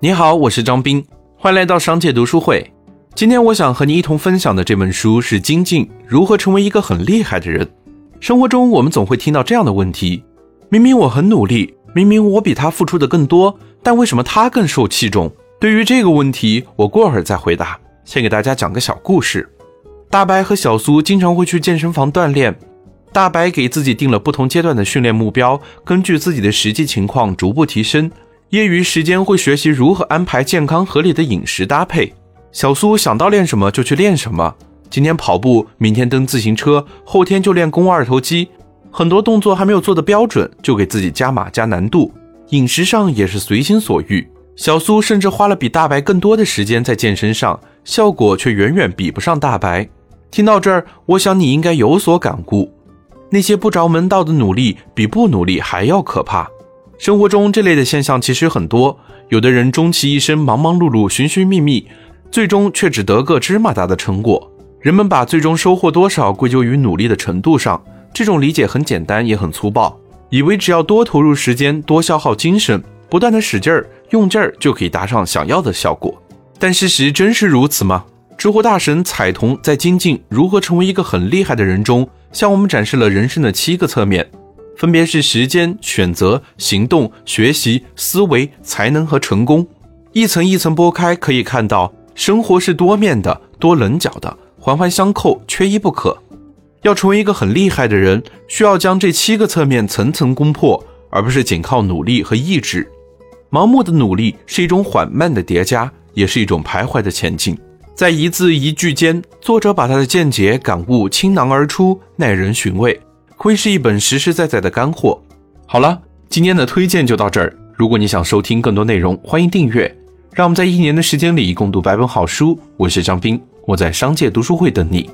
你好，我是张斌，欢迎来到商界读书会。今天我想和你一同分享的这本书是《精进：如何成为一个很厉害的人》。生活中我们总会听到这样的问题：明明我很努力，明明我比他付出的更多，但为什么他更受器重？对于这个问题，我过会儿再回答。先给大家讲个小故事。大白和小苏经常会去健身房锻炼。大白给自己定了不同阶段的训练目标，根据自己的实际情况逐步提升。业余时间会学习如何安排健康合理的饮食搭配。小苏想到练什么就去练什么，今天跑步，明天蹬自行车，后天就练肱二头肌。很多动作还没有做的标准，就给自己加码加难度。饮食上也是随心所欲。小苏甚至花了比大白更多的时间在健身上，效果却远远比不上大白。听到这儿，我想你应该有所感悟。那些不着门道的努力，比不努力还要可怕。生活中这类的现象其实很多，有的人终其一生忙忙碌碌、寻寻觅觅，最终却只得个芝麻大的成果。人们把最终收获多少归咎于努力的程度上，这种理解很简单也很粗暴，以为只要多投入时间、多消耗精神、不断的使劲儿、用劲儿，就可以达上想要的效果。但事实真是如此吗？知乎大神彩童在精进如何成为一个很厉害的人中，向我们展示了人生的七个侧面。分别是时间、选择、行动、学习、思维、才能和成功，一层一层剥开，可以看到生活是多面的、多棱角的，环环相扣，缺一不可。要成为一个很厉害的人，需要将这七个侧面层层攻破，而不是仅靠努力和意志。盲目的努力是一种缓慢的叠加，也是一种徘徊的前进。在一字一句间，作者把他的见解感悟倾囊而出，耐人寻味。会是一本实实在在的干货。好了，今天的推荐就到这儿。如果你想收听更多内容，欢迎订阅。让我们在一年的时间里共读百本好书。我是张斌，我在商界读书会等你。